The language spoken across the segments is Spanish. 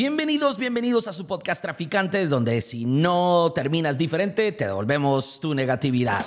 Bienvenidos, bienvenidos a su podcast Traficantes, donde si no terminas diferente, te devolvemos tu negatividad.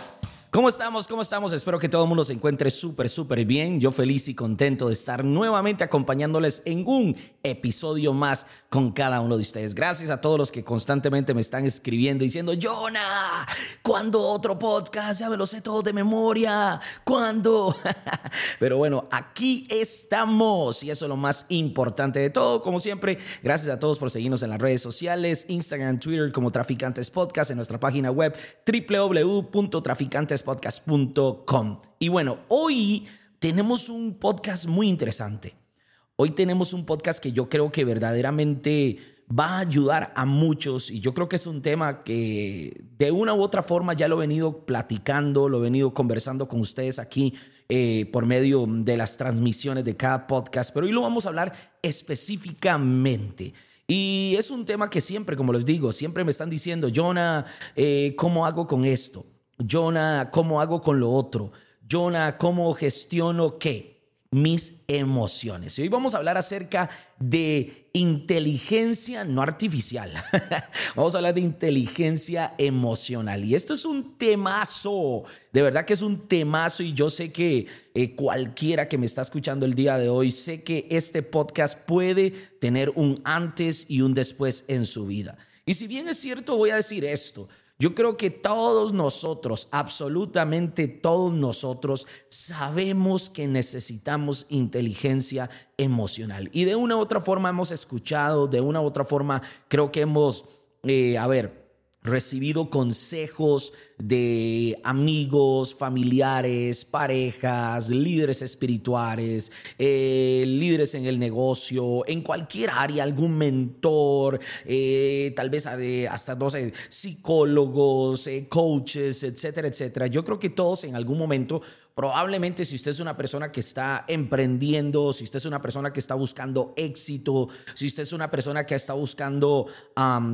¿Cómo estamos? ¿Cómo estamos? Espero que todo el mundo se encuentre súper, súper bien. Yo feliz y contento de estar nuevamente acompañándoles en un episodio más con cada uno de ustedes. Gracias a todos los que constantemente me están escribiendo diciendo, Jonah, ¿cuándo otro podcast? Ya me lo sé todo de memoria. ¿Cuándo? Pero bueno, aquí estamos y eso es lo más importante de todo. Como siempre, gracias a todos por seguirnos en las redes sociales, Instagram, Twitter como Traficantes Podcast, en nuestra página web www.traficantes podcast.com. Y bueno, hoy tenemos un podcast muy interesante. Hoy tenemos un podcast que yo creo que verdaderamente va a ayudar a muchos y yo creo que es un tema que de una u otra forma ya lo he venido platicando, lo he venido conversando con ustedes aquí eh, por medio de las transmisiones de cada podcast, pero hoy lo vamos a hablar específicamente. Y es un tema que siempre, como les digo, siempre me están diciendo, Jonah, eh, ¿cómo hago con esto? Jonah, ¿cómo hago con lo otro? Jonah, ¿cómo gestiono qué? Mis emociones. Y hoy vamos a hablar acerca de inteligencia no artificial. vamos a hablar de inteligencia emocional. Y esto es un temazo, de verdad que es un temazo y yo sé que eh, cualquiera que me está escuchando el día de hoy, sé que este podcast puede tener un antes y un después en su vida. Y si bien es cierto, voy a decir esto. Yo creo que todos nosotros, absolutamente todos nosotros, sabemos que necesitamos inteligencia emocional. Y de una u otra forma hemos escuchado, de una u otra forma creo que hemos, eh, a ver, recibido consejos de amigos, familiares, parejas, líderes espirituales, eh, líderes en el negocio, en cualquier área, algún mentor, eh, tal vez hasta, no sé, psicólogos, eh, coaches, etcétera, etcétera. Yo creo que todos en algún momento Probablemente si usted es una persona que está emprendiendo, si usted es una persona que está buscando éxito, si usted es una persona que está buscando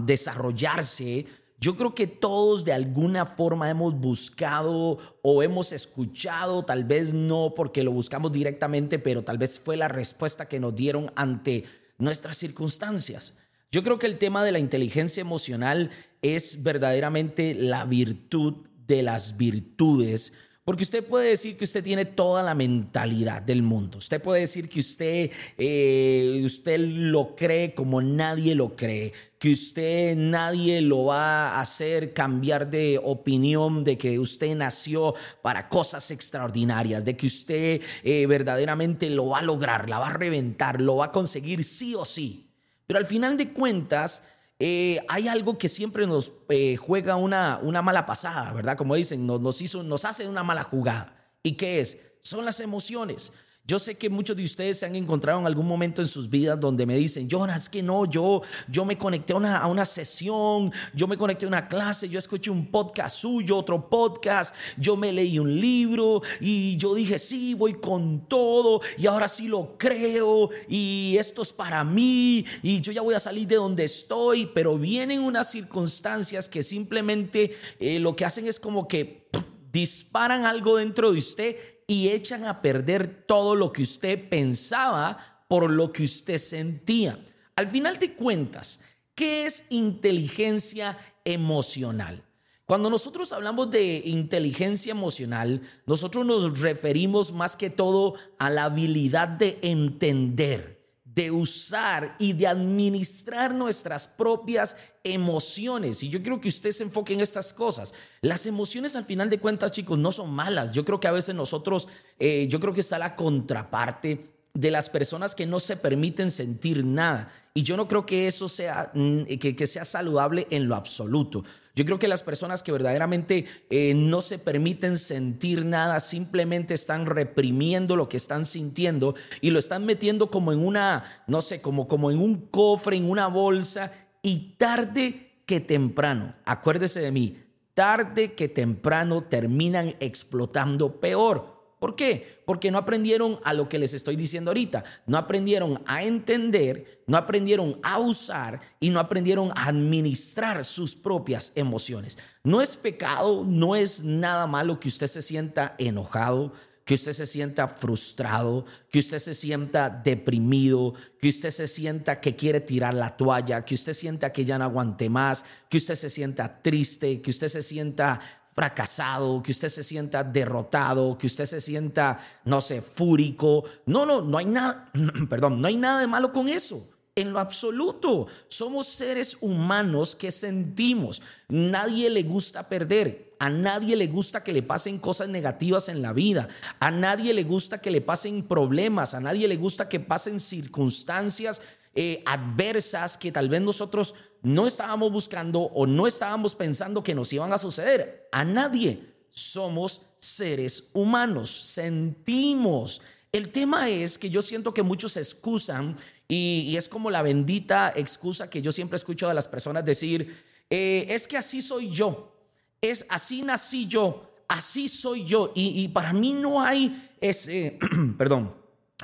desarrollarse, yo creo que todos de alguna forma hemos buscado o hemos escuchado, tal vez no porque lo buscamos directamente, pero tal vez fue la respuesta que nos dieron ante nuestras circunstancias. Yo creo que el tema de la inteligencia emocional es verdaderamente la virtud de las virtudes porque usted puede decir que usted tiene toda la mentalidad del mundo. Usted puede decir que usted, eh, usted lo cree como nadie lo cree. Que usted nadie lo va a hacer cambiar de opinión, de que usted nació para cosas extraordinarias, de que usted eh, verdaderamente lo va a lograr, la va a reventar, lo va a conseguir sí o sí. Pero al final de cuentas, eh, hay algo que siempre nos eh, juega una, una mala pasada, ¿verdad? Como dicen, nos, nos, hizo, nos hace una mala jugada. ¿Y qué es? Son las emociones. Yo sé que muchos de ustedes se han encontrado en algún momento en sus vidas donde me dicen, Jonas, que no, yo, yo me conecté a una, a una sesión, yo me conecté a una clase, yo escuché un podcast suyo, otro podcast, yo me leí un libro y yo dije, sí, voy con todo y ahora sí lo creo y esto es para mí y yo ya voy a salir de donde estoy, pero vienen unas circunstancias que simplemente eh, lo que hacen es como que disparan algo dentro de usted y echan a perder todo lo que usted pensaba por lo que usted sentía. Al final de cuentas, ¿qué es inteligencia emocional? Cuando nosotros hablamos de inteligencia emocional, nosotros nos referimos más que todo a la habilidad de entender de usar y de administrar nuestras propias emociones. Y yo quiero que usted se enfoque en estas cosas. Las emociones al final de cuentas, chicos, no son malas. Yo creo que a veces nosotros, eh, yo creo que está la contraparte de las personas que no se permiten sentir nada. Y yo no creo que eso sea, mm, que, sea saludable en lo absoluto. Yo creo que las personas que verdaderamente eh, no se permiten sentir nada, simplemente están reprimiendo lo que están sintiendo y lo están metiendo como en una, no sé, como, como en un cofre, en una bolsa y tarde que temprano, acuérdese de mí, tarde que temprano terminan explotando peor. ¿Por qué? Porque no aprendieron a lo que les estoy diciendo ahorita. No aprendieron a entender, no aprendieron a usar y no aprendieron a administrar sus propias emociones. No es pecado, no es nada malo que usted se sienta enojado, que usted se sienta frustrado, que usted se sienta deprimido, que usted se sienta que quiere tirar la toalla, que usted sienta que ya no aguante más, que usted se sienta triste, que usted se sienta fracasado, que usted se sienta derrotado, que usted se sienta, no sé, fúrico. No, no, no hay nada, perdón, no hay nada de malo con eso. En lo absoluto, somos seres humanos que sentimos. Nadie le gusta perder. A nadie le gusta que le pasen cosas negativas en la vida. A nadie le gusta que le pasen problemas. A nadie le gusta que pasen circunstancias eh, adversas que tal vez nosotros no estábamos buscando o no estábamos pensando que nos iban a suceder. A nadie. Somos seres humanos. Sentimos. El tema es que yo siento que muchos se excusan y, es como la bendita excusa que yo siempre escucho de las personas decir, eh, es que así soy yo, es así nací yo, así soy yo. Y, para mí no hay ese, perdón,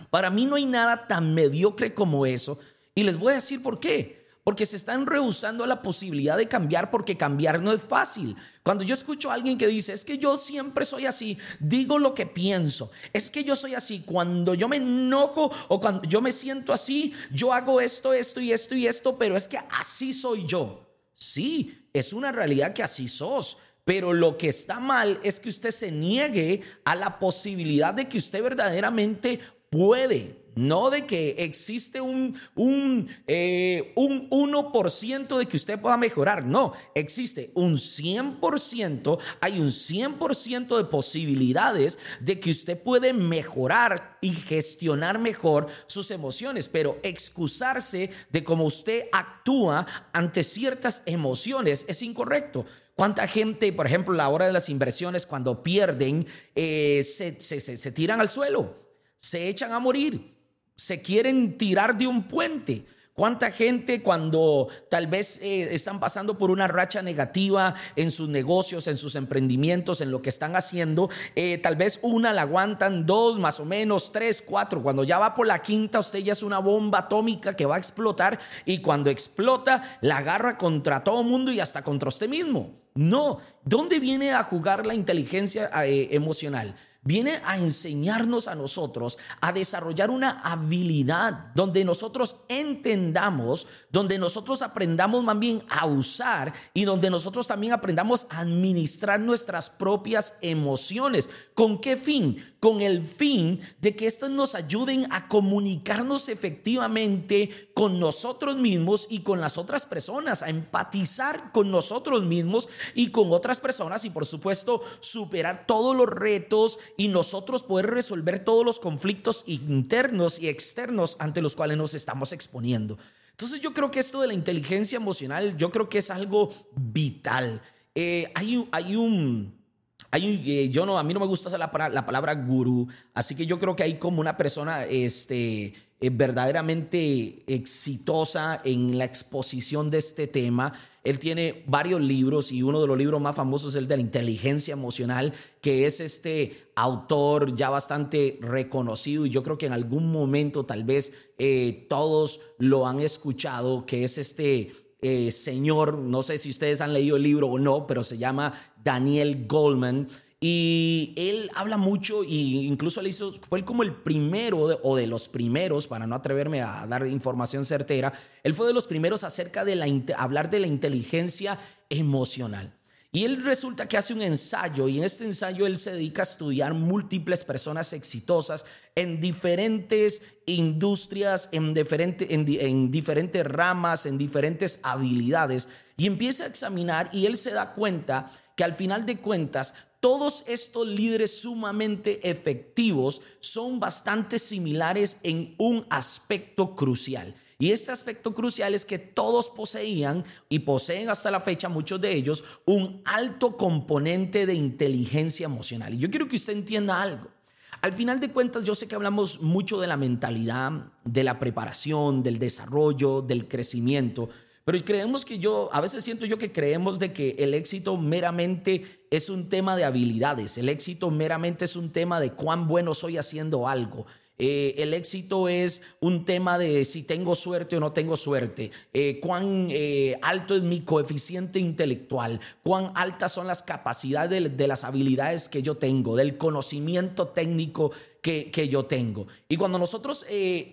para mí no hay nada tan mediocre como eso. Y les voy a decir por qué porque se están rehusando a la posibilidad de cambiar porque cambiar no es fácil. Cuando yo escucho a alguien que dice, es que yo siempre soy así, digo lo que pienso, es que yo soy así, cuando yo me enojo o cuando yo me siento así, yo hago esto, esto y esto y esto, pero es que así soy yo. Sí, es una realidad que así sos. Pero lo que está mal es que usted se niegue a la posibilidad de que usted verdaderamente puede, no de que existe un, un, eh, un 1% de que usted pueda mejorar. No, existe un 100%, hay un 100% de posibilidades de que usted puede mejorar y gestionar mejor sus emociones, pero excusarse de cómo usted actúa ante ciertas emociones es incorrecto. ¿Cuánta gente, por ejemplo, a la hora de las inversiones, cuando pierden, eh, se, se tiran al suelo? se echan a morir, se quieren tirar de un puente. ¿Cuánta gente cuando tal vez eh, están pasando por una racha negativa en sus negocios, en sus emprendimientos, en lo que están haciendo? Eh, tal vez una la aguantan, dos más o menos, tres, cuatro. Cuando ya va por la quinta, usted ya es una bomba atómica que va a explotar y cuando explota la agarra contra todo mundo y hasta contra usted mismo. No, ¿dónde viene a jugar la inteligencia eh, emocional? Viene a enseñarnos a nosotros a desarrollar una habilidad donde nosotros entendamos, donde nosotros aprendamos más bien a usar y donde nosotros también aprendamos a administrar nuestras propias emociones. ¿Con qué fin? Con el fin de que estas nos ayuden a comunicarnos efectivamente con nosotros mismos y con las otras personas, a empatizar con nosotros mismos y con otras personas y por supuesto superar todos los retos y nosotros poder resolver todos los conflictos internos y externos ante los cuales nos estamos exponiendo. Entonces yo creo que esto de la inteligencia emocional, yo creo que es algo vital. Eh, hay, hay un... Hay, eh, yo no, a mí no me gusta la, la palabra gurú, así que yo creo que hay como una persona este, eh, verdaderamente exitosa en la exposición de este tema. Él tiene varios libros y uno de los libros más famosos es el de la inteligencia emocional, que es este autor ya bastante reconocido y yo creo que en algún momento tal vez eh, todos lo han escuchado, que es este eh, señor, no sé si ustedes han leído el libro o no, pero se llama Daniel Goldman. Y él habla mucho e incluso él hizo, fue como el primero o de los primeros, para no atreverme a dar información certera, él fue de los primeros acerca de la, hablar de la inteligencia emocional. Y él resulta que hace un ensayo y en este ensayo él se dedica a estudiar múltiples personas exitosas en diferentes industrias, en, en, diferentes ramas, en diferentes habilidades y empieza a examinar y él se da cuenta que al final de cuentas todos estos líderes sumamente efectivos son bastante similares en un aspecto crucial. Y este aspecto crucial es que todos poseían y poseen hasta la fecha muchos de ellos un alto componente de inteligencia emocional. Y yo quiero que usted entienda algo. Al final de cuentas, yo sé que hablamos mucho de la mentalidad, de la preparación, del desarrollo, del crecimiento, pero creemos que yo, a veces siento yo que creemos de que el éxito meramente es un tema de habilidades, el éxito meramente es un tema de cuán bueno soy haciendo algo. Eh, el éxito es un tema de si tengo suerte o no tengo suerte, eh, cuán eh, alto es mi coeficiente intelectual, cuán altas son las capacidades de, las habilidades que yo tengo, del conocimiento técnico que, que yo tengo. Y cuando nosotros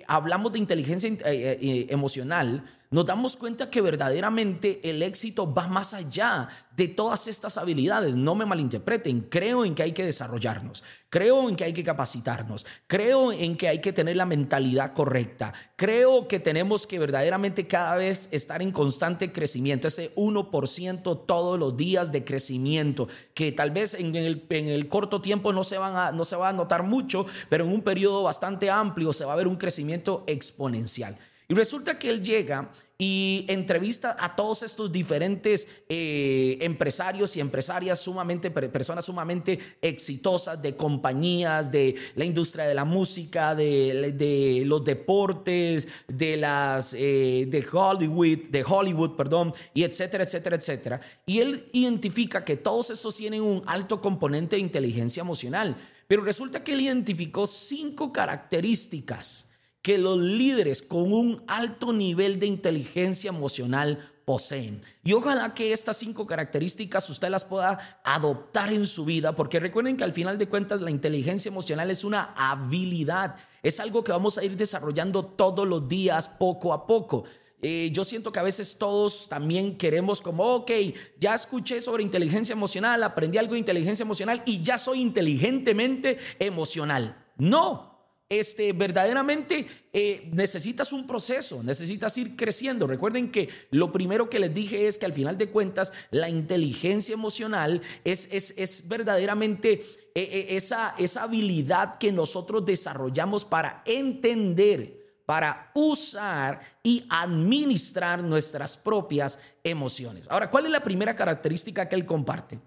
hablamos de inteligencia emocional, nos damos cuenta que verdaderamente el éxito va más allá de todas estas habilidades. No me malinterpreten, creo en que hay que desarrollarnos, creo en que hay que capacitarnos, creo en que hay que tener la mentalidad correcta, creo que tenemos que verdaderamente cada vez estar en constante crecimiento, ese 1% todos los días de crecimiento, que tal vez en el, en el corto tiempo no se, van no se va a notar mucho, pero en un periodo bastante amplio se va a ver un crecimiento exponencial. Y resulta que él llega y entrevista a todos estos diferentes eh, empresarios y empresarias sumamente, personas sumamente exitosas de compañías, de la industria de la música, de, los deportes, de las eh, de Hollywood, de Hollywood, perdón, y etcétera, etcétera, etcétera. Y él identifica que todos estos tienen un alto componente de inteligencia emocional, pero resulta que él identificó cinco características que los líderes con un alto nivel de inteligencia emocional poseen. Y ojalá que estas cinco características usted las pueda adoptar en su vida, porque recuerden que al final de cuentas la inteligencia emocional es una habilidad, es algo que vamos a ir desarrollando todos los días, poco a poco. Eh, yo siento que a veces todos también queremos como, ok, ya escuché sobre inteligencia emocional, aprendí algo de inteligencia emocional y ya soy inteligentemente emocional. No, este, verdaderamente eh, necesitas un proceso, necesitas ir creciendo. Recuerden que lo primero que les dije es que al final de cuentas la inteligencia emocional es, es, es verdaderamente eh, eh, esa, esa habilidad que nosotros desarrollamos para entender para usar y administrar nuestras propias emociones. Ahora, ¿cuál es la primera característica que él comparte?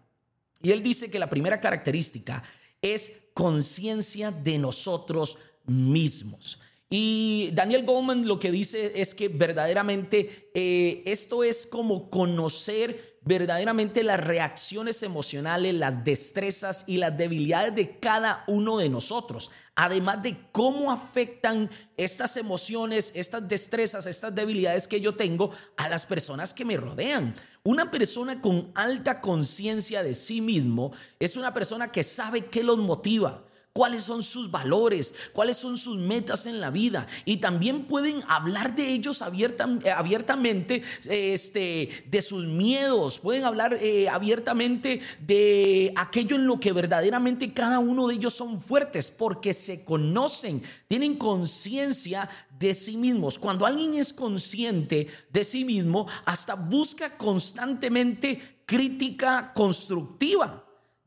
Y él dice que la primera característica es conciencia de nosotros mismos. Y Daniel Goldman lo que dice es que verdaderamente eh, esto es como conocer verdaderamente las reacciones emocionales, las destrezas y las debilidades de cada uno de nosotros, además de cómo afectan estas emociones, estas destrezas, estas debilidades que yo tengo a las personas que me rodean. Una persona con alta conciencia de sí mismo es una persona que sabe qué los motiva cuáles son sus valores, cuáles son sus metas en la vida. Y también pueden hablar de ellos eh, abiertamente, este, de sus miedos, pueden hablar eh, abiertamente de aquello en lo que verdaderamente cada uno de ellos son fuertes, porque se conocen, tienen conciencia de sí mismos. Cuando alguien es consciente de sí mismo, hasta busca constantemente crítica constructiva.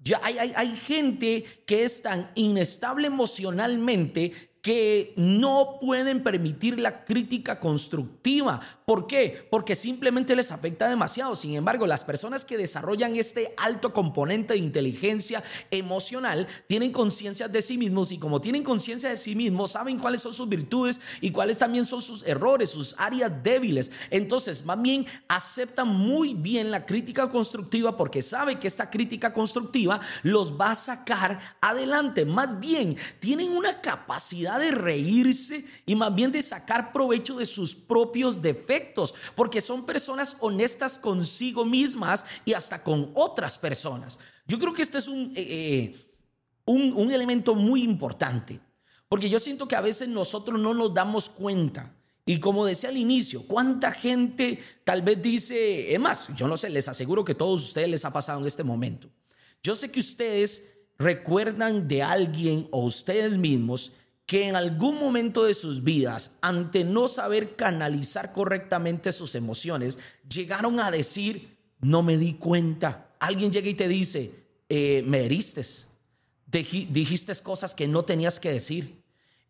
Ya hay, hay, hay, gente que es tan inestable emocionalmente que no pueden permitir la crítica constructiva. ¿Por qué? Porque simplemente les afecta demasiado. Sin embargo, las personas que desarrollan este alto componente de inteligencia emocional tienen conciencia de sí mismos y como tienen conciencia de sí mismos, saben cuáles son sus virtudes y cuáles también son sus errores, sus áreas débiles. Entonces, más bien aceptan muy bien la crítica constructiva porque sabe que esta crítica constructiva los va a sacar adelante. Más bien, tienen una capacidad de reírse y más bien de sacar provecho de sus propios defectos, porque son personas honestas consigo mismas y hasta con otras personas. Yo creo que este es un, eh, eh, un, un elemento muy importante, porque yo siento que a veces nosotros no nos damos cuenta. Y como decía al inicio, ¿cuánta gente tal vez dice, es más, yo no sé, les aseguro que todos ustedes les ha pasado en este momento. Yo sé que ustedes recuerdan de alguien o ustedes mismos que en algún momento de sus vidas, ante no saber canalizar correctamente sus emociones, llegaron a decir, no me di cuenta. Alguien llega y te dice, eh, me heriste, dijiste cosas que no tenías que decir,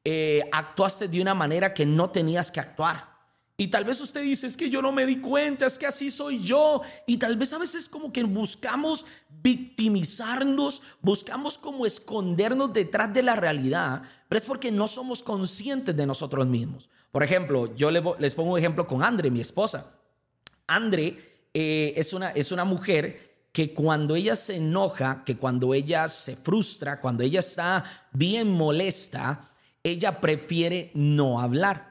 eh, actuaste de una manera que no tenías que actuar. Y tal vez usted dice, es que yo no me di cuenta, es que así soy yo. Y tal vez a veces como que buscamos victimizarnos, buscamos como escondernos detrás de la realidad, pero es porque no somos conscientes de nosotros mismos. Por ejemplo, yo les pongo un ejemplo con Andre, mi esposa. Andre eh, es, una, es una mujer que cuando ella se enoja, que cuando ella se frustra, cuando ella está bien molesta, ella prefiere no hablar.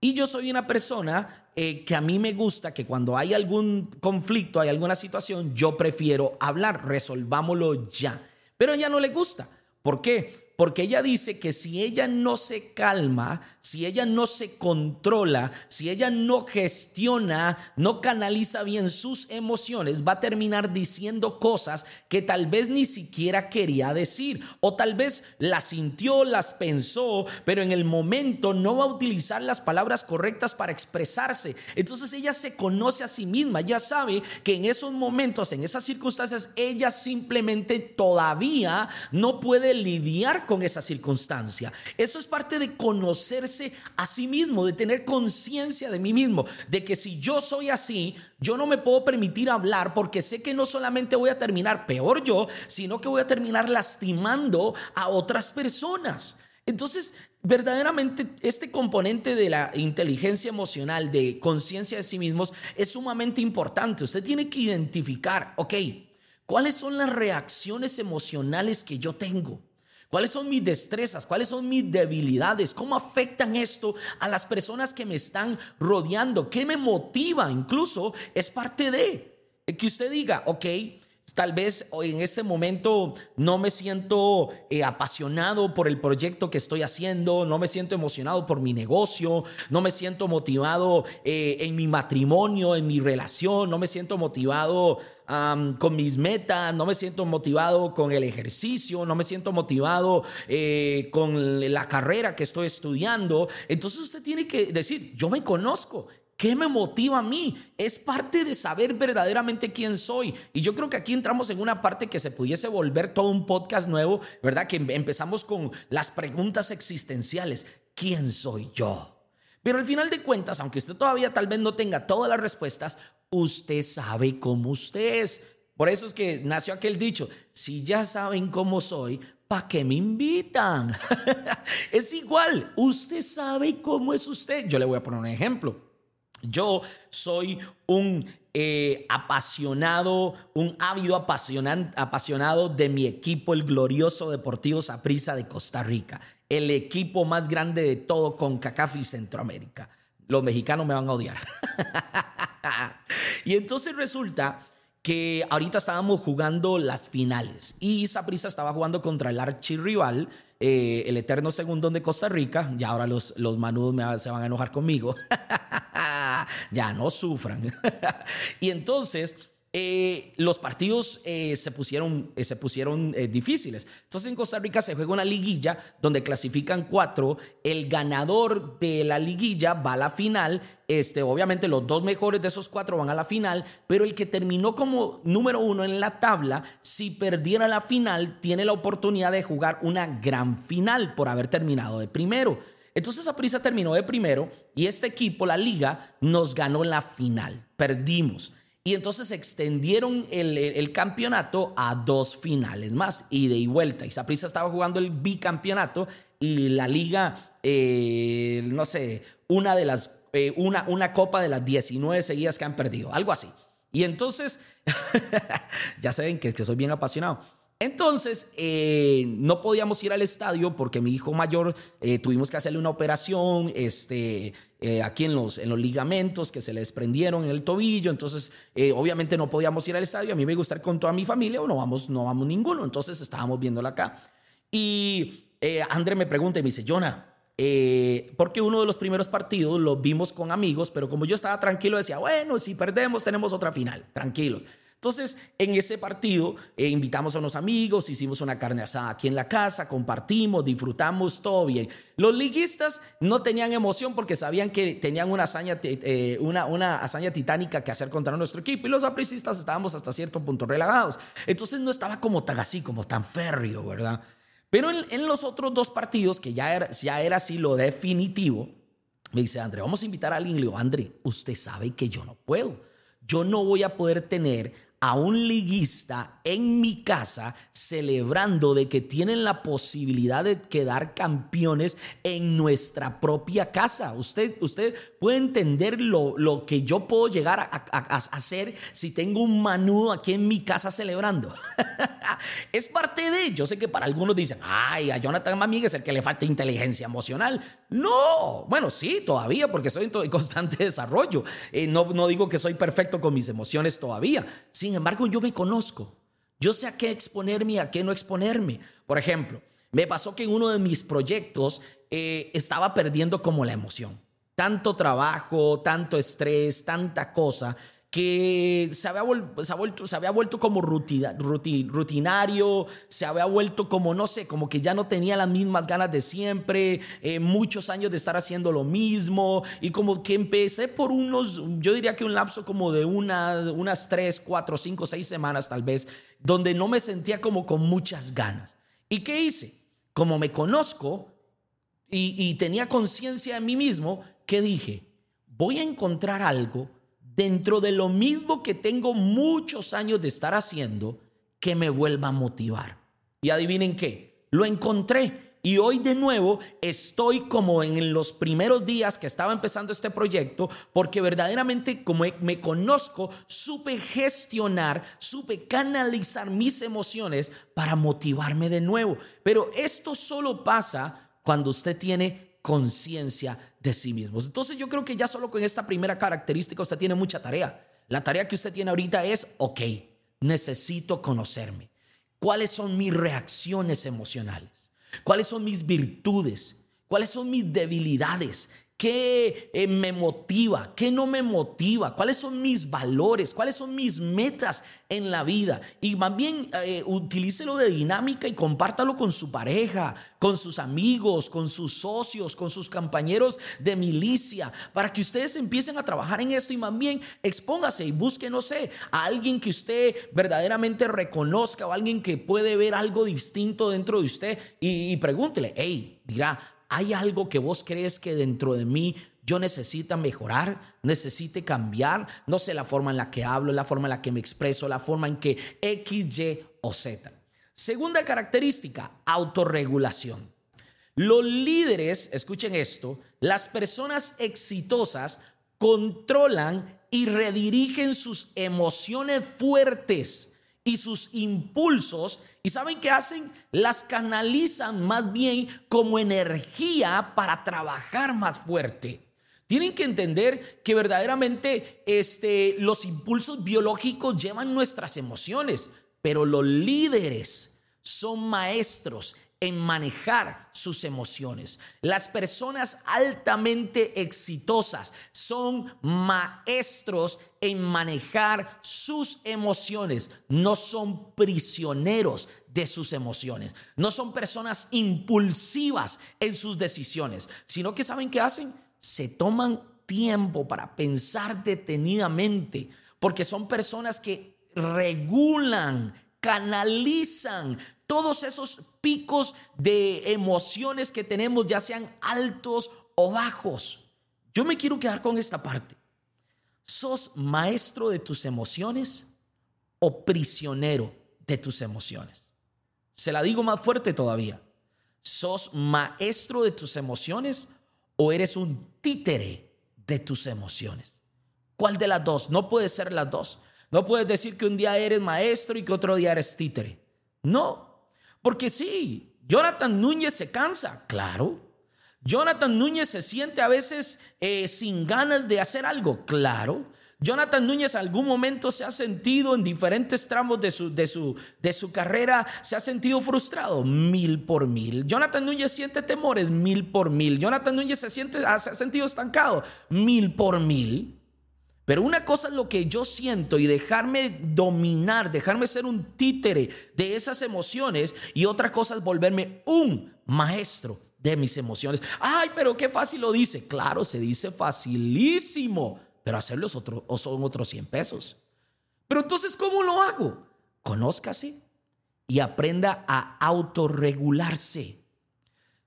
Y yo soy una persona eh, que a mí me gusta que cuando hay algún conflicto, hay alguna situación, yo prefiero hablar, resolvámoslo ya. Pero a ella no le gusta. ¿Por qué? Porque ella dice que si ella no se calma, si ella no se controla, si ella no gestiona, no canaliza bien sus emociones, va a terminar diciendo cosas que tal vez ni siquiera quería decir. O tal vez las sintió, las pensó, pero en el momento no va a utilizar las palabras correctas para expresarse. Entonces ella se conoce a sí misma, ya sabe que en esos momentos, en esas circunstancias, ella simplemente todavía no puede lidiar con esa circunstancia. Eso es parte de conocerse a sí mismo, de tener conciencia de mí mismo, de que si yo soy así, yo no me puedo permitir hablar porque sé que no solamente voy a terminar peor yo, sino que voy a terminar lastimando a otras personas. Entonces, verdaderamente este componente de la inteligencia emocional, de conciencia de sí mismos, es sumamente importante. Usted tiene que identificar, ok, ¿cuáles son las reacciones emocionales que yo tengo? ¿Cuáles son mis destrezas? ¿Cuáles son mis debilidades? ¿Cómo afectan esto a las personas que me están rodeando? ¿Qué me motiva? Incluso es parte de que usted diga, ok, Tal vez en este momento no me siento eh, apasionado por el proyecto que estoy haciendo, no me siento emocionado por mi negocio, no me siento motivado eh, en mi matrimonio, en mi relación, no me siento motivado con mis metas, no me siento motivado con el ejercicio, no me siento motivado eh, con la carrera que estoy estudiando. Entonces usted tiene que decir, yo me conozco, ¿Qué me motiva a mí? Es parte de saber verdaderamente quién soy. Y yo creo que aquí entramos en una parte que se pudiese volver todo un podcast nuevo, ¿verdad? Que empezamos con las preguntas existenciales. ¿Quién soy yo? Pero al final de cuentas, aunque usted todavía tal vez no tenga todas las respuestas, usted sabe cómo usted es. Por eso es que nació aquel dicho, si ya saben cómo soy, ¿para qué me invitan? es igual, usted sabe cómo es usted. Yo le voy a poner un ejemplo. Yo soy un eh, apasionado, un ávido apasionado de mi equipo, el glorioso Deportivo Saprissa de Costa Rica, el equipo más grande de todo con CACAF Centroamérica. Los mexicanos me van a odiar. y entonces resulta que ahorita estábamos jugando las finales y Saprissa estaba jugando contra el archirrival, eh, el eterno segundo de Costa Rica. Y ahora los, los manudos se van a enojar conmigo. ya no sufran. y entonces eh, los partidos eh, se pusieron, eh, se pusieron difíciles. Entonces en Costa Rica se juega una liguilla donde clasifican cuatro. El ganador de la liguilla va a la final. Este, obviamente los dos mejores de esos cuatro van a la final, pero el que terminó como número uno en la tabla, si perdiera la final, tiene la oportunidad de jugar una gran final por haber terminado de primero. Entonces Aprisa terminó de primero y este equipo, la liga, nos ganó la final. Perdimos. Y entonces extendieron el, campeonato a dos finales más, ida y vuelta. Y Saprissa estaba jugando el bicampeonato y la liga, eh, no sé, una de las, eh, una, una copa de las 19 seguidas que han perdido, algo así. Y entonces, ya saben que soy bien apasionado. Entonces, eh, no podíamos ir al estadio porque mi hijo mayor eh, tuvimos que hacerle una operación este, eh, aquí en los, en los ligamentos que se le desprendieron en el tobillo. Entonces, obviamente no podíamos ir al estadio. A mí me gusta estar con toda mi familia o no vamos, no vamos ninguno. Entonces, estábamos viéndola acá. Y André me pregunta y me dice, Jonah, porque uno de los primeros partidos lo vimos con amigos, pero como yo estaba tranquilo, decía, bueno, si perdemos, tenemos otra final, tranquilos. Entonces, en ese partido eh, invitamos a unos amigos, hicimos una carne asada aquí en la casa, compartimos, disfrutamos, todo bien. Los liguistas no tenían emoción porque sabían que tenían una hazaña, eh, una, una hazaña titánica que hacer contra nuestro equipo y los apricistas estábamos hasta cierto punto relagados. Entonces no estaba como tan así, como tan férreo, ¿verdad? Pero en, los otros dos partidos, que ya era, ya era así lo definitivo, me dice, André, vamos a invitar a alguien. Le digo, André, usted sabe que yo no puedo. Yo no voy a poder tener a un liguista en mi casa celebrando de que tienen la posibilidad de quedar campeones en nuestra propia casa. Usted, usted puede entender lo, lo que yo puedo llegar a, hacer si tengo un manudo aquí en mi casa celebrando. es parte de, yo sé que para algunos dicen, ay, a Jonathan Mamig es el que le falta inteligencia emocional. No, bueno, sí, todavía, porque soy en constante desarrollo. Eh, no, no digo que soy perfecto con mis emociones todavía. Sin embargo, yo me conozco. Yo sé a qué exponerme y a qué no exponerme. Por ejemplo, me pasó que en uno de mis proyectos eh, estaba perdiendo como la emoción. Tanto trabajo, tanto estrés, tanta cosa que se había, vuelto, se había vuelto como rutinario, se había vuelto como, no sé, como que ya no tenía las mismas ganas de siempre, eh, muchos años de estar haciendo lo mismo, y como que empecé por unos, yo diría que un lapso como de una, unas tres, cuatro, cinco, seis semanas tal vez, donde no me sentía como con muchas ganas. ¿Y qué hice? Como me conozco y, y tenía conciencia de mí mismo, ¿qué dije? Voy a encontrar algo dentro de lo mismo que tengo muchos años de estar haciendo que me vuelva a motivar. Y adivinen qué, lo encontré. Y hoy de nuevo estoy como en los primeros días que estaba empezando este proyecto, porque verdaderamente como me conozco, supe gestionar, supe canalizar mis emociones para motivarme de nuevo. Pero esto solo pasa cuando usted tiene conciencia de sí mismos. Entonces yo creo que ya solo con esta primera característica usted tiene mucha tarea. La tarea que usted tiene ahorita es, ok, necesito conocerme. ¿Cuáles son mis reacciones emocionales? ¿Cuáles son mis virtudes? ¿Cuáles son mis debilidades? ¿Qué eh, me motiva? ¿Qué no me motiva? ¿Cuáles son mis valores? ¿Cuáles son mis metas en la vida? Y más bien eh, utilícelo de dinámica y compártalo con su pareja, con sus amigos, con sus socios, con sus compañeros de milicia, para que ustedes empiecen a trabajar en esto y más bien expóngase y busque, no sé, a alguien que usted verdaderamente reconozca o alguien que puede ver algo distinto dentro de usted y, pregúntele, hey, mira, ¿Hay algo que vos crees que dentro de mí yo necesita mejorar, necesite cambiar? No sé la forma en la que hablo, la forma en la que me expreso, la forma en que X, Y o Z. Segunda característica, autorregulación. Los líderes, escuchen esto, las personas exitosas controlan y redirigen sus emociones fuertes y sus impulsos. ¿Y saben qué hacen? Las canalizan más bien como energía para trabajar más fuerte. Tienen que entender que verdaderamente este, los impulsos biológicos llevan nuestras emociones, pero los líderes son maestros en manejar sus emociones. Las personas altamente exitosas son maestros en manejar sus emociones. No son prisioneros de sus emociones. No son personas impulsivas en sus decisiones, sino que saben qué hacen? Se toman tiempo para pensar detenidamente, porque son personas que regulan, canalizan todos esos picos de emociones que tenemos, ya sean altos o bajos. Yo me quiero quedar con esta parte. ¿Sos maestro de tus emociones o prisionero de tus emociones? Se la digo más fuerte todavía. ¿Sos maestro de tus emociones o eres un títere de tus emociones? ¿Cuál de las dos? No puede ser las dos. No puedes decir que un día eres maestro y que otro día eres títere. No, porque sí, Jonathan Núñez se cansa, claro. Jonathan Núñez se siente a veces eh, sin ganas de hacer algo, claro. Jonathan Núñez algún momento se ha sentido en diferentes tramos de su, de, su, de su carrera, se ha sentido frustrado mil por mil. Jonathan Núñez siente temores mil por mil. Jonathan Núñez se, siente, se ha sentido estancado mil por mil. Pero una cosa es lo que yo siento y dejarme dominar, dejarme ser un títere de esas emociones y otra cosa es volverme un maestro de mis emociones. Ay, pero qué fácil lo dice. Claro, se dice facilísimo, pero hacerlo otro, son otros 100 pesos. Pero entonces, ¿cómo lo hago? Conózcase y aprenda a autorregularse.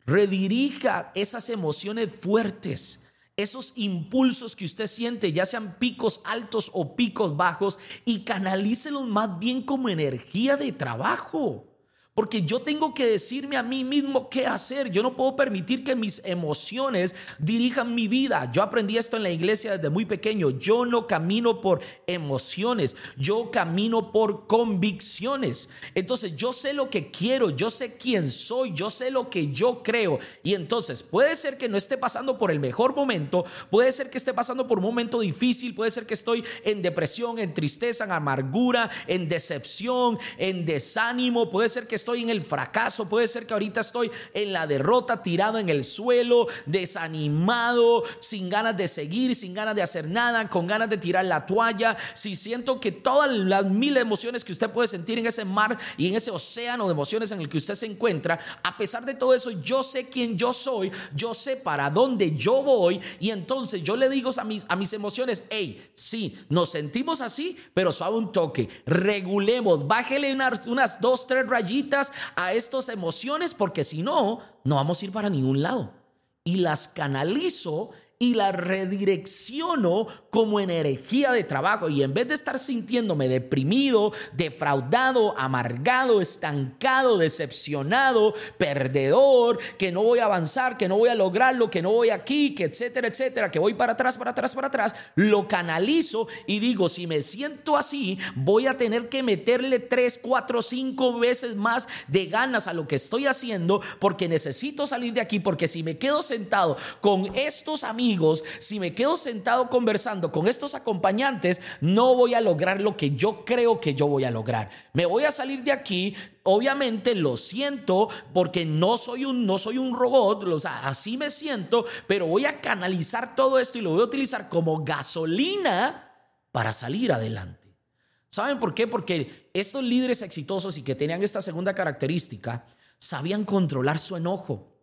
Redirija esas emociones fuertes esos impulsos que usted siente, ya sean picos altos o picos bajos, y canalícelos más bien como energía de trabajo. Porque yo tengo que decirme a mí mismo qué hacer. Yo no puedo permitir que mis emociones dirijan mi vida. Yo aprendí esto en la iglesia desde muy pequeño. Yo no camino por emociones, yo camino por convicciones. Entonces yo sé lo que quiero, yo sé quién soy, yo sé lo que yo creo. Y entonces puede ser que no esté pasando por el mejor momento, puede ser que esté pasando por un momento difícil, puede ser que estoy en depresión, en tristeza, en amargura, en decepción, en desánimo, puede ser que estoy en el fracaso, puede ser que ahorita estoy en la derrota, tirado en el suelo, desanimado, sin ganas de seguir, sin ganas de hacer nada, con ganas de tirar la toalla. Si siento que todas las mil emociones que usted puede sentir en ese mar y en ese océano de emociones en el que usted se encuentra, a pesar de todo eso, yo sé quién yo soy, yo sé para dónde yo voy y entonces yo le digo a mis, a mis emociones, hey, sí, nos sentimos así, pero suave un toque, regulemos, bájele unas, unas dos, tres rayitas a estas emociones porque si no, no vamos a ir para ningún lado. Y las canalizo y la redirecciono como energía de trabajo. Y en vez de estar sintiéndome deprimido, defraudado, amargado, estancado, decepcionado, perdedor, que no voy a avanzar, que no voy a lograrlo, que no voy aquí, que etcétera, etcétera, que voy para atrás, para atrás, para atrás, lo canalizo y digo, si me siento así, voy a tener que meterle tres, cuatro, cinco veces más de ganas a lo que estoy haciendo porque necesito salir de aquí, porque si me quedo sentado con estos amigos, si me quedo sentado conversando con estos acompañantes, no voy a lograr lo que yo creo que yo voy a lograr. Me voy a salir de aquí, obviamente lo siento porque no soy un no soy un robot, o así me siento, pero voy a canalizar todo esto y lo voy a utilizar como gasolina para salir adelante. ¿Saben por qué? Porque estos líderes exitosos y que tenían esta segunda característica sabían controlar su enojo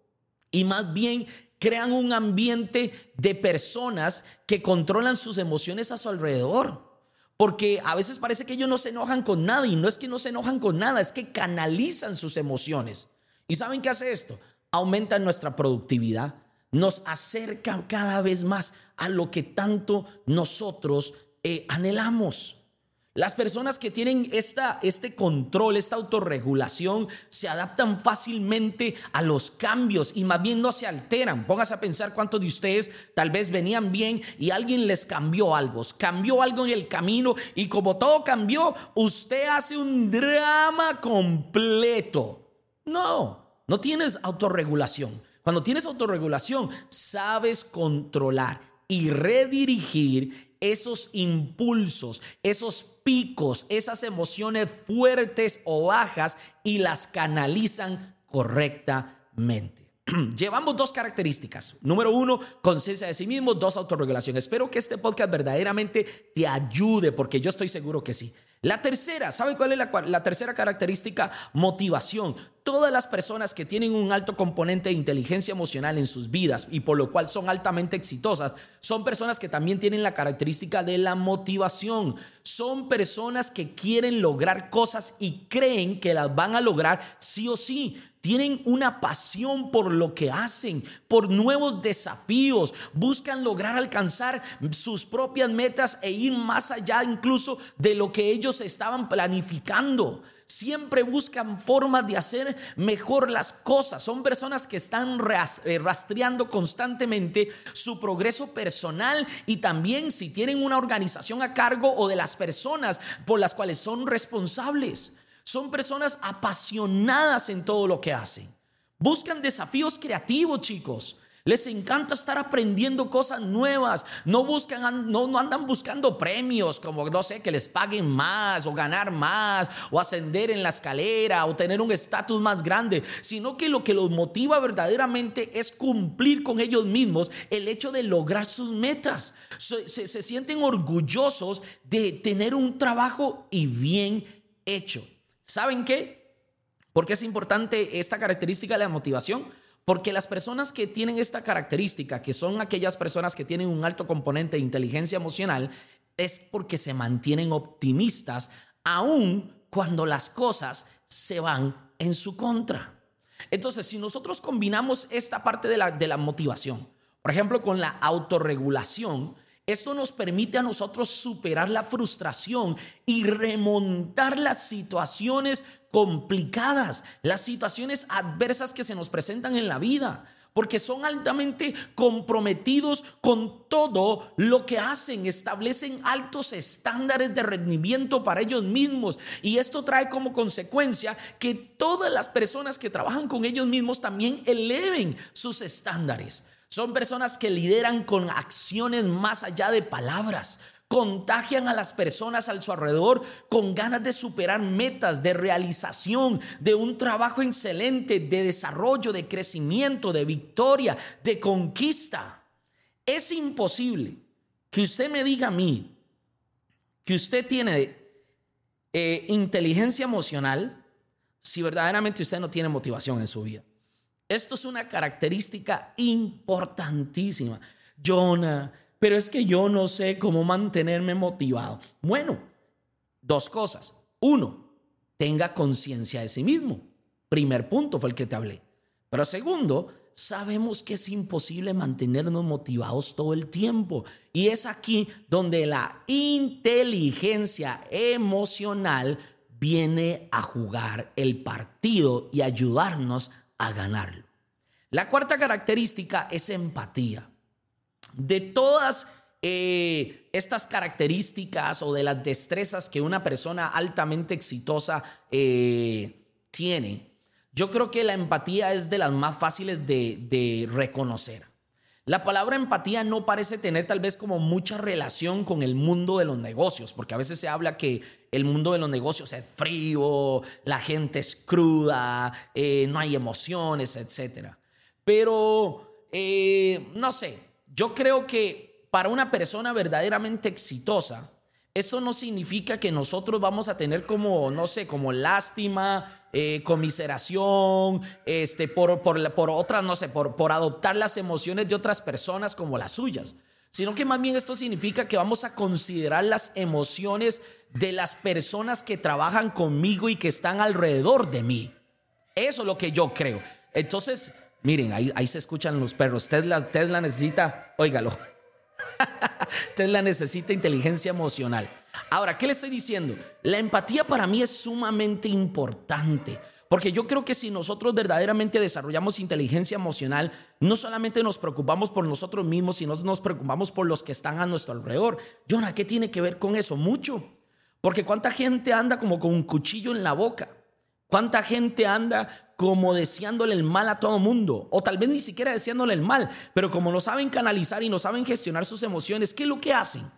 y más bien crean un ambiente de personas que controlan sus emociones a su alrededor. Porque a veces parece que ellos no se enojan con nada y no es que no se enojan con nada, es que canalizan sus emociones. ¿Y saben qué hace esto? Aumenta nuestra productividad, nos acerca cada vez más a lo que tanto nosotros eh, anhelamos. Las personas que tienen esta, este control, esta autorregulación, se adaptan fácilmente a los cambios y más bien no se alteran. Póngase a pensar cuántos de ustedes tal vez venían bien y alguien les cambió algo, cambió algo en el camino y como todo cambió, usted hace un drama completo. No, no tienes autorregulación. Cuando tienes autorregulación, sabes controlar y redirigir esos impulsos, esos picos, esas emociones fuertes o bajas y las canalizan correctamente. Llevamos dos características. Número uno, conciencia de sí mismo. Dos, autorregulación. Espero que este podcast verdaderamente te ayude porque yo estoy seguro que sí. La tercera, ¿sabe cuál es la, la, tercera característica? Motivación. Todas las personas que tienen un alto componente de inteligencia emocional en sus vidas y por lo cual son altamente exitosas, son personas que también tienen la característica de la motivación. Son personas que quieren lograr cosas y creen que las van a lograr sí o sí. Tienen una pasión por lo que hacen, por nuevos desafíos, buscan lograr alcanzar sus propias metas e ir más allá incluso de lo que ellos estaban planificando. Siempre buscan formas de hacer mejor las cosas. Son personas que están eh, rastreando constantemente su progreso personal y también si tienen una organización a cargo o de las personas por las cuales son responsables. Son personas apasionadas en todo lo que hacen. Buscan desafíos creativos, chicos. Les encanta estar aprendiendo cosas nuevas. No buscan, no, no, andan buscando premios como, no sé, que les paguen más o ganar más o ascender en la escalera o tener un estatus más grande, sino que lo que los motiva verdaderamente es cumplir con ellos mismos el hecho de lograr sus metas. Se, se sienten orgullosos de tener un trabajo y bien hecho. ¿Saben qué? ¿Por qué es importante esta característica de la motivación? Porque las personas que tienen esta característica, que son aquellas personas que tienen un alto componente de inteligencia emocional, es porque se mantienen optimistas aun cuando las cosas se van en su contra. Entonces, si nosotros combinamos esta parte de la, de la motivación Por ejemplo, con la autorregulación, esto nos permite a nosotros superar la frustración y remontar las situaciones complicadas, las situaciones adversas que se nos presentan en la vida porque son altamente comprometidos con todo lo que hacen, establecen altos estándares de rendimiento para ellos mismos y esto trae como consecuencia que todas las personas que trabajan con ellos mismos también eleven sus estándares. Son personas que lideran con acciones más allá de palabras, contagian a las personas a su alrededor con ganas de superar metas, de realización, de un trabajo excelente, de desarrollo, de crecimiento, de victoria, de conquista. Es imposible que usted me diga a mí que usted tiene eh, inteligencia emocional si verdaderamente usted no tiene motivación en su vida. Esto es una característica importantísima. Jonah, pero es que yo no sé cómo mantenerme motivado. Bueno, dos cosas. Uno, tenga conciencia de sí mismo. Primer punto fue el que te hablé. Pero segundo, sabemos que es imposible mantenernos motivados todo el tiempo. Y es aquí donde la inteligencia emocional viene a jugar el partido y ayudarnos a ganarlo. La cuarta característica es empatía. De todas eh, estas características o de las destrezas que una persona altamente exitosa eh, tiene, yo creo que la empatía es de las más fáciles de, de reconocer. La palabra empatía no parece tener tal vez como mucha relación con el mundo de los negocios, porque a veces se habla que el mundo de los negocios es frío, la gente es cruda, eh, no hay emociones, etc. Pero, no sé, yo creo que para una persona verdaderamente exitosa, eso no significa que nosotros vamos a tener como, no sé, como lástima, eh, comiseración, este, por, por, por otras, no sé, por, por adoptar las emociones de otras personas como las suyas, sino que más bien esto significa que vamos a considerar las emociones de las personas que trabajan conmigo y que están alrededor de mí. Eso es lo que yo creo. Entonces, Miren, ahí, ahí se escuchan los perros. Tesla, Tesla necesita, óigalo. Tesla necesita inteligencia emocional. Ahora, ¿qué le estoy diciendo? La empatía para mí es sumamente importante. Porque yo creo que si nosotros verdaderamente desarrollamos inteligencia emocional, no solamente nos preocupamos por nosotros mismos, sino nos preocupamos por los que están a nuestro alrededor. Jonah, ¿qué tiene que ver con eso? Mucho. Porque cuánta gente anda como con un cuchillo en la boca. ¿Cuánta gente anda como deseándole el mal a todo mundo? O tal vez ni siquiera deseándole el mal, pero como no saben canalizar y no saben gestionar sus emociones, ¿qué es lo que hacen?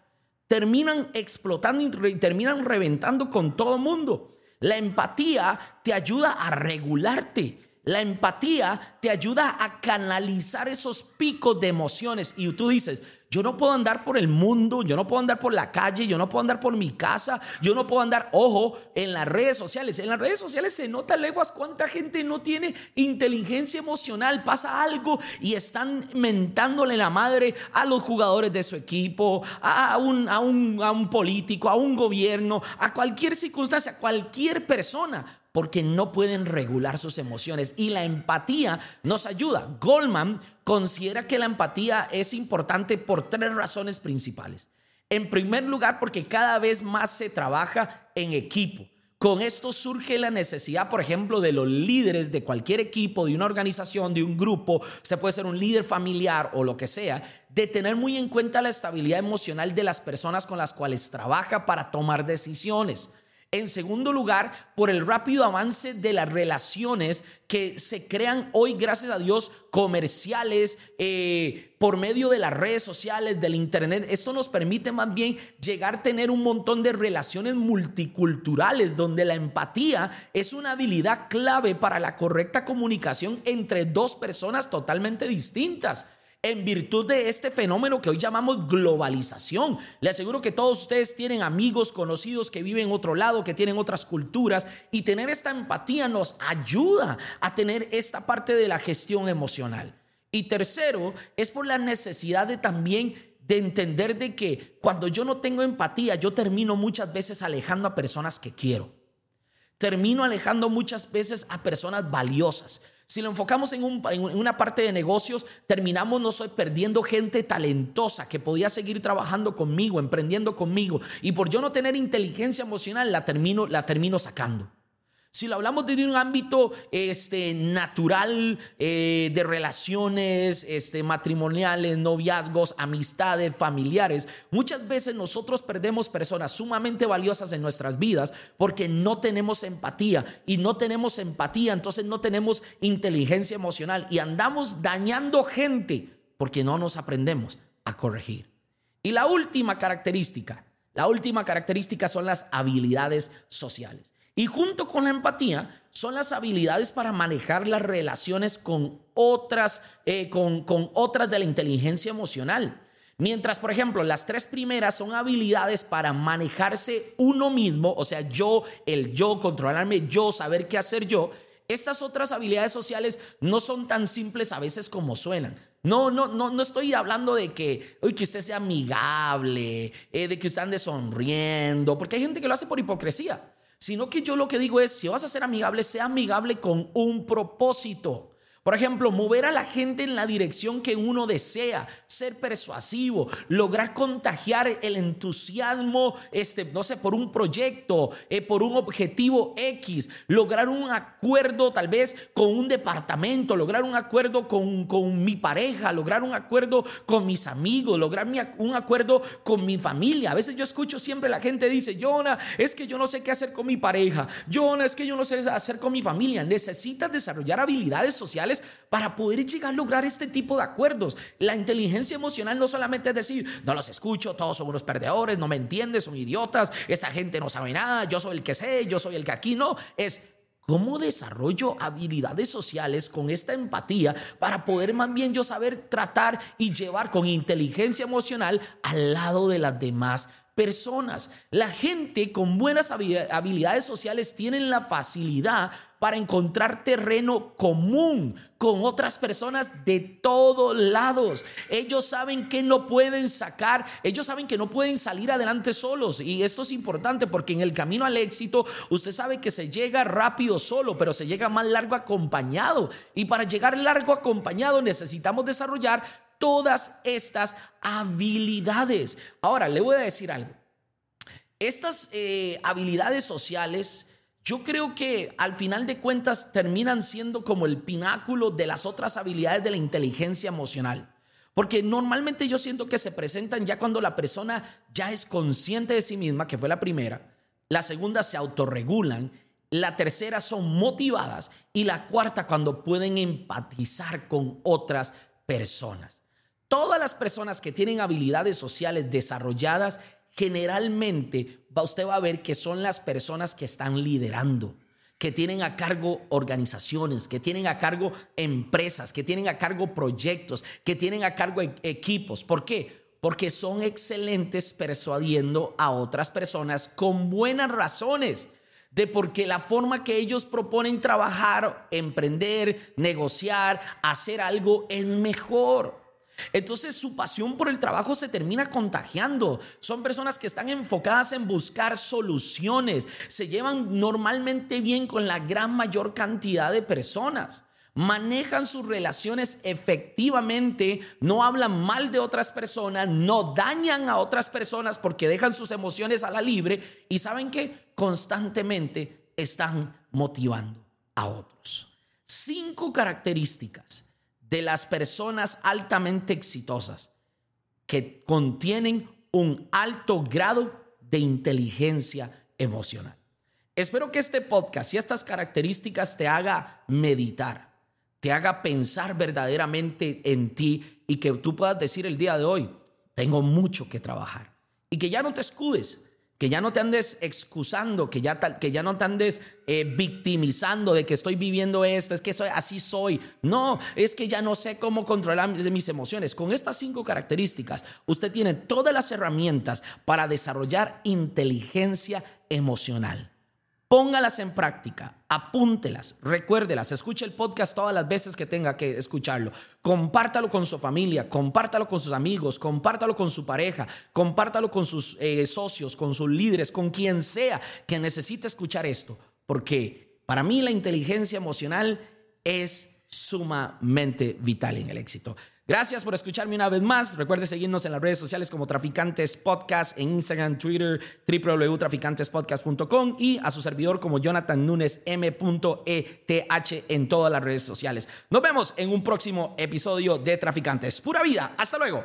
Terminan explotando y terminan reventando con todo mundo. La empatía te ayuda a regularte. La empatía te ayuda a canalizar esos picos de emociones. Y tú dices, yo no puedo andar por el mundo, yo no puedo andar por la calle, yo no puedo andar por mi casa, yo no puedo andar, ojo, en las redes sociales. En las redes sociales se nota leguas cuánta gente no tiene inteligencia emocional, pasa algo y están mentándole la madre a los jugadores de su equipo, a un, a un, a un político, a un gobierno, a cualquier circunstancia, a cualquier persona porque no pueden regular sus emociones y la empatía nos ayuda. Goldman considera que la empatía es importante por tres razones principales. En primer lugar, porque cada vez más se trabaja en equipo. Con esto surge la necesidad, por ejemplo, de los líderes de cualquier equipo, de una organización, de un grupo, se puede ser un líder familiar o lo que sea, de tener muy en cuenta la estabilidad emocional de las personas con las cuales trabaja para tomar decisiones. En segundo lugar, por el rápido avance de las relaciones que se crean hoy, gracias a Dios, comerciales, eh, por medio de las redes sociales, del Internet. Esto nos permite más bien llegar a tener un montón de relaciones multiculturales, donde la empatía es una habilidad clave para la correcta comunicación entre dos personas totalmente distintas en virtud de este fenómeno que hoy llamamos globalización. Le aseguro que todos ustedes tienen amigos, conocidos que viven en otro lado, que tienen otras culturas y tener esta empatía nos ayuda a tener esta parte de la gestión emocional. Y tercero, es por la necesidad de también de entender de que cuando yo no tengo empatía, yo termino muchas veces alejando a personas que quiero. Termino alejando muchas veces a personas valiosas. Si lo enfocamos en, una parte de negocios, terminamos no soy perdiendo gente talentosa que podía seguir trabajando conmigo, emprendiendo conmigo. Y por yo no tener inteligencia emocional, la termino, la termino sacando. Si lo hablamos desde un ámbito este, natural eh, de relaciones este, matrimoniales, noviazgos, amistades, familiares, muchas veces nosotros perdemos personas sumamente valiosas en nuestras vidas porque no tenemos empatía y no tenemos empatía, entonces no tenemos inteligencia emocional y andamos dañando gente porque no nos aprendemos a corregir. Y la última característica, la última característica son las habilidades sociales. Y junto con la empatía son las habilidades para manejar las relaciones con otras, eh, con, con otras de la inteligencia emocional. Mientras, por ejemplo, las tres primeras son habilidades para manejarse uno mismo, o sea, yo, el yo, controlarme yo, saber qué hacer yo. Estas otras habilidades sociales no son tan simples a veces como suenan. No, no, no, no estoy hablando de que, que usted sea amigable, eh, de que usted ande sonriendo, porque hay gente que lo hace por hipocresía sino que yo lo que digo es, si vas a ser amigable, sea amigable con un propósito. Por ejemplo, mover a la gente en la dirección que uno desea, ser persuasivo, lograr contagiar el entusiasmo, este, no sé, por un proyecto, eh, por un objetivo X, lograr un acuerdo tal vez con un departamento, lograr un acuerdo con, con mi pareja, lograr un acuerdo con mis amigos, lograr un acuerdo con mi familia. A veces yo escucho siempre la gente dice, Jonah, es que yo no sé qué hacer con mi pareja, Jonah, es que yo no sé hacer con mi familia. Necesitas desarrollar habilidades sociales para poder llegar a lograr este tipo de acuerdos. La inteligencia emocional no solamente es decir, no los escucho, todos son unos perdedores, no me entiendes, son idiotas, esta gente no sabe nada, yo soy el que sé, yo soy el que aquí no, es ¿Cómo desarrollo habilidades sociales con esta empatía para poder más bien yo saber tratar y llevar con inteligencia emocional al lado de las demás personas. La gente con buenas habilidades sociales tienen la facilidad para encontrar terreno común con otras personas de todos lados. Ellos saben que no pueden sacar, ellos saben que no pueden salir adelante solos. Y esto es importante porque en el camino al éxito usted sabe que se llega rápido solo, pero se llega más largo acompañado. Y para llegar largo acompañado necesitamos desarrollar todas estas habilidades. Ahora, le voy a decir algo. Estas eh, habilidades sociales, yo creo que al final de cuentas terminan siendo como el pináculo de las otras habilidades de la inteligencia emocional. Porque normalmente yo siento que se presentan ya cuando la persona ya es consciente de sí misma, que fue la primera. La segunda se autorregulan. La tercera son motivadas. Y la cuarta cuando pueden empatizar con otras personas. Todas las personas que tienen habilidades sociales desarrolladas, generalmente va, usted va a ver que son las personas que están liderando, que tienen a cargo organizaciones, que tienen a cargo empresas, que tienen a cargo proyectos, que tienen a cargo e, equipos. ¿Por qué? Porque son excelentes persuadiendo a otras personas con buenas razones de porque la forma que ellos proponen trabajar, emprender, negociar, hacer algo es mejor. Entonces su pasión por el trabajo se termina contagiando. Son personas que están enfocadas en buscar soluciones. Se llevan normalmente bien con la gran mayor cantidad de personas. Manejan sus relaciones efectivamente, no hablan mal de otras personas, no dañan a otras personas porque dejan sus emociones a la libre y saben que constantemente están motivando a otros. Cinco características de las personas altamente exitosas que contienen un alto grado de inteligencia emocional. Espero que este podcast y estas características te haga meditar, te haga pensar verdaderamente en ti y que tú puedas decir el día de hoy, tengo mucho que trabajar y que ya no te escudes que ya no te andes excusando, que ya, que ya no te andes eh, victimizando de que estoy viviendo esto, es que soy, así soy. No, es que ya no sé cómo controlar mis emociones. Con estas cinco características, usted tiene todas las herramientas para desarrollar inteligencia emocional. Póngalas en práctica, apúntelas, recuérdelas, escuche el podcast todas las veces que tenga que escucharlo. Compártalo con su familia, compártalo con sus amigos, compártalo con su pareja, compártalo con sus eh, socios, con sus líderes, con quien sea que necesite escuchar esto. Porque para mí la inteligencia emocional es sumamente vital en el éxito. Gracias por escucharme una vez más. Recuerde seguirnos en las redes sociales como Traficantes Podcast, en Instagram, Twitter, www.traficantespodcast.com y a su servidor como Jonathan Nunes M.ETH en todas las redes sociales. Nos vemos en un próximo episodio de Traficantes. Pura vida. Hasta luego.